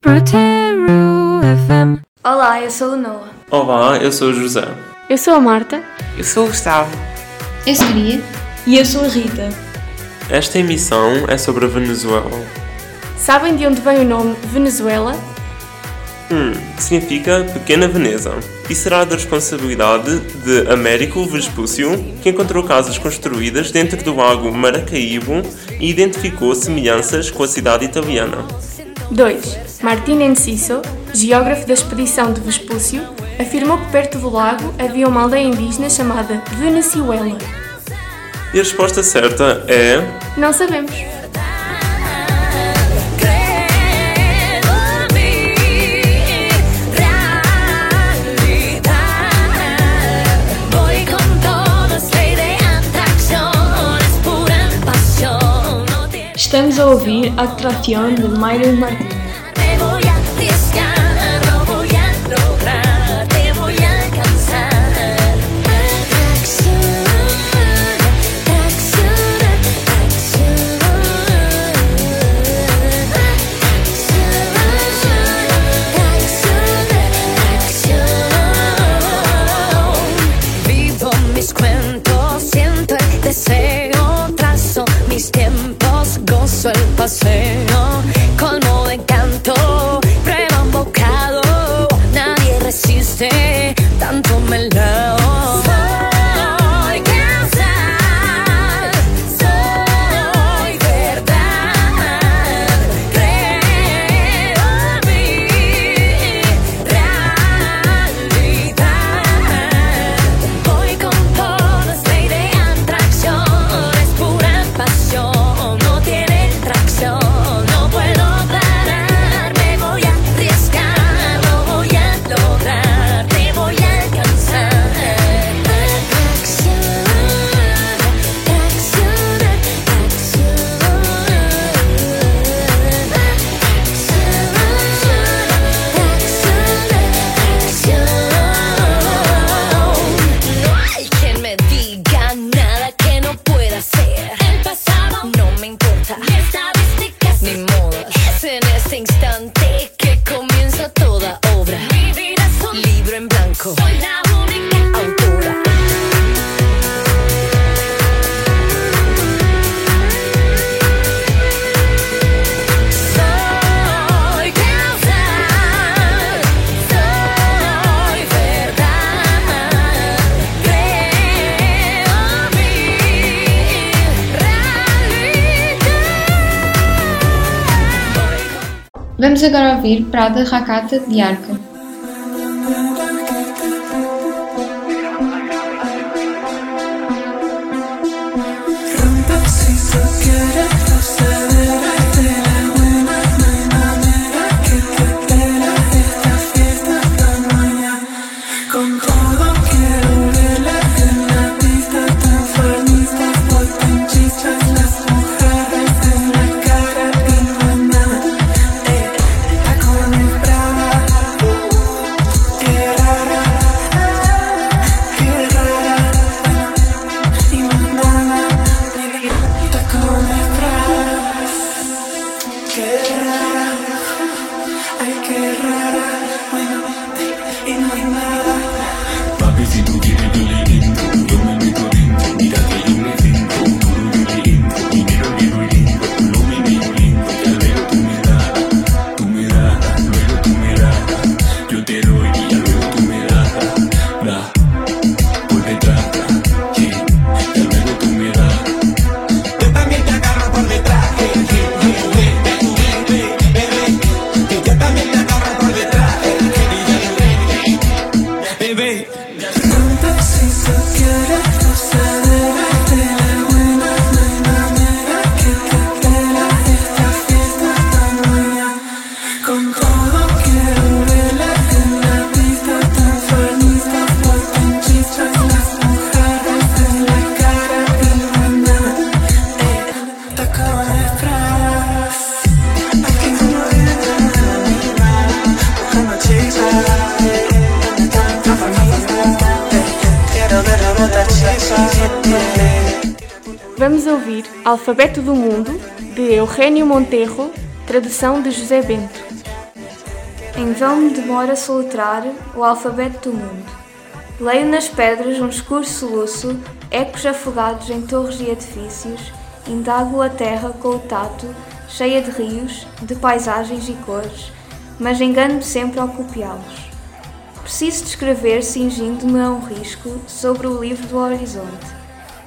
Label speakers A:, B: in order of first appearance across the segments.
A: Proteru FM.
B: Olá, eu sou a Noa.
C: Olá, eu sou o José.
A: Eu sou a Marta.
D: Eu sou o Gustavo.
E: Eu sou a Maria.
F: E eu sou a Rita.
C: Esta emissão é sobre a Venezuela.
A: Sabem de onde vem o nome Venezuela?
C: Hum, significa Pequena Veneza e será da responsabilidade de Américo Vespúcio, que encontrou casas construídas dentro do lago Maracaibo e identificou semelhanças com a cidade italiana.
A: 2. Martin Enciso, geógrafo da expedição de Vespúcio, afirmou que perto do lago havia uma aldeia indígena chamada Venezuela.
C: E a resposta certa é.
A: Não sabemos.
F: Estamos a ouvir a Trateando de Mayra Martins.
G: colmo de encanto, prueba un bocado, nadie resiste tanto me la único.
E: Vamos agora ouvir Prada racata de Arca.
A: Vamos ouvir Alfabeto do Mundo, de Eugênio Monterro, tradução de José Bento.
B: Em vão me demora soletrar o alfabeto do mundo. Leio nas pedras um escuro soluço, ecos afogados em torres e edifícios, indago a terra com o tato, cheia de rios, de paisagens e cores, mas engano-me sempre ao copiá-los. Preciso descrever, cingindo-me a um risco, sobre o livro do horizonte.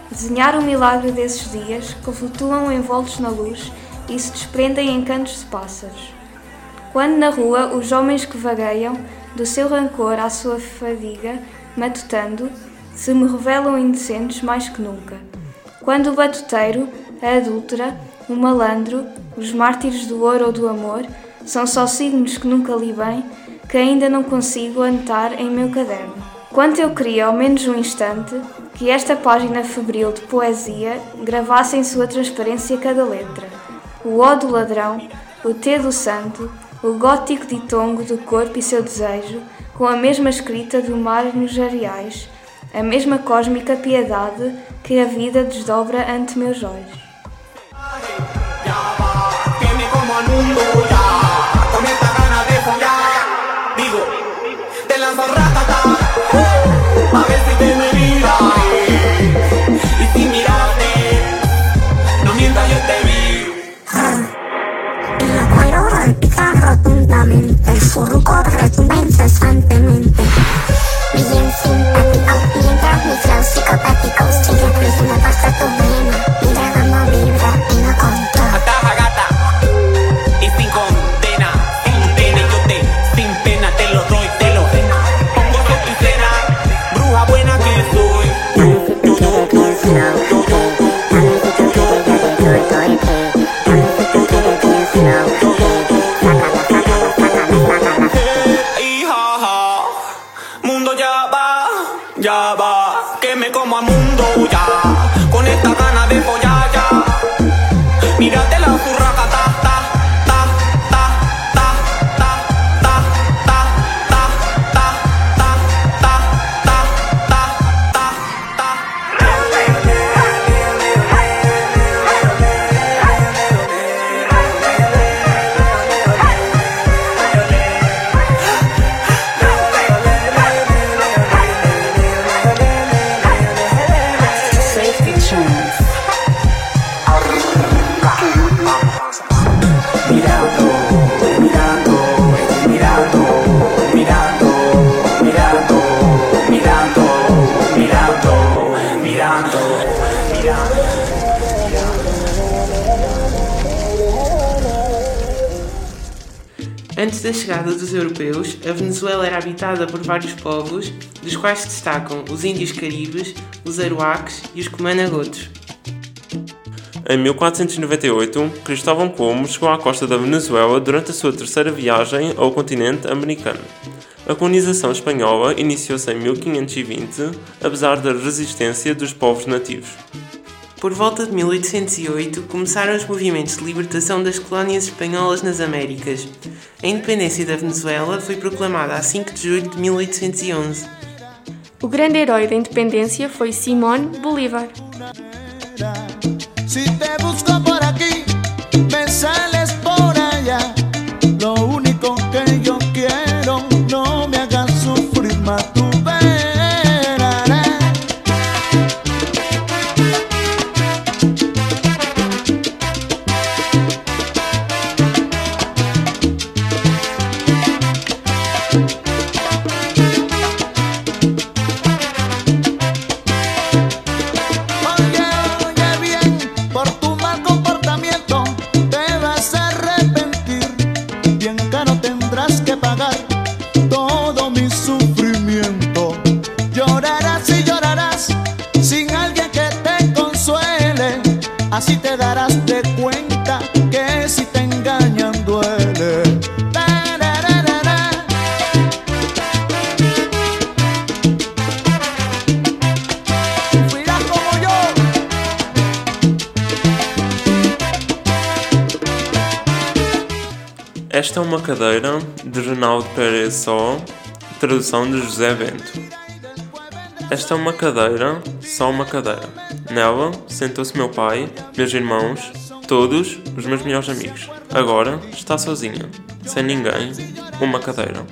B: Desenhar o milagre desses dias que flutuam envoltos na luz e se desprendem em cantos de pássaros. Quando na rua os homens que vagueiam, do seu rancor à sua fadiga, matutando, se me revelam indecentes mais que nunca. Quando o batuteiro, a adúltera, o malandro, os mártires do ouro ou do amor, são só signos que nunca li bem, que ainda não consigo anotar em meu caderno. Quanto eu queria, ao menos um instante, que esta página febril de poesia gravasse em sua transparência cada letra. O O do ladrão, o T do santo, o gótico ditongo do corpo e seu desejo, com a mesma escrita do mar nos areais, a mesma cósmica piedade que a vida desdobra ante meus olhos.
H: sou
I: Antes da chegada dos europeus, a Venezuela era habitada por vários povos, dos quais destacam os índios caribes, os aruaques e os comanagotos.
C: Em 1498, Cristóvão Colombo chegou à costa da Venezuela durante a sua terceira viagem ao continente americano. A colonização espanhola iniciou-se em 1520, apesar da resistência dos povos nativos.
I: Por volta de 1808, começaram os movimentos de libertação das colónias espanholas nas Américas. A independência da Venezuela foi proclamada a 5 de julho de 1811.
J: O grande herói da independência foi Simón Bolívar.
C: Esta é uma cadeira de Ronaldo Pérez Só, tradução de José Bento. Esta é uma cadeira, só uma cadeira. Nela sentou-se meu pai, meus irmãos, todos os meus melhores amigos. Agora está sozinha, sem ninguém, uma cadeira.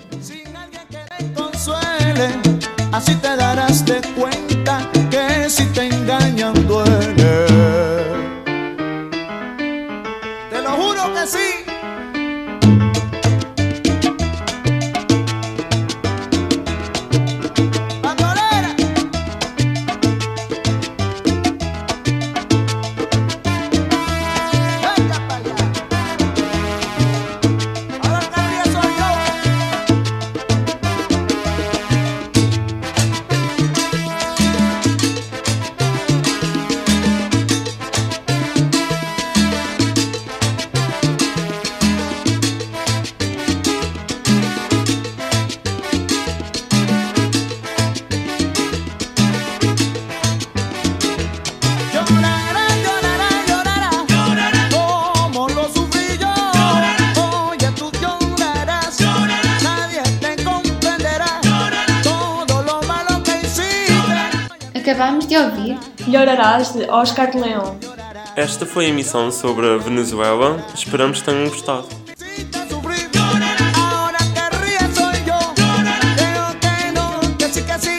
J: te darás de que te duele.
E: Acabámos de ouvir
F: Melhorarás de Oscar Leão.
C: Esta foi a emissão sobre a Venezuela. Esperamos que tenham gostado. Ahora que soy yo. Que no, que sí, que sí.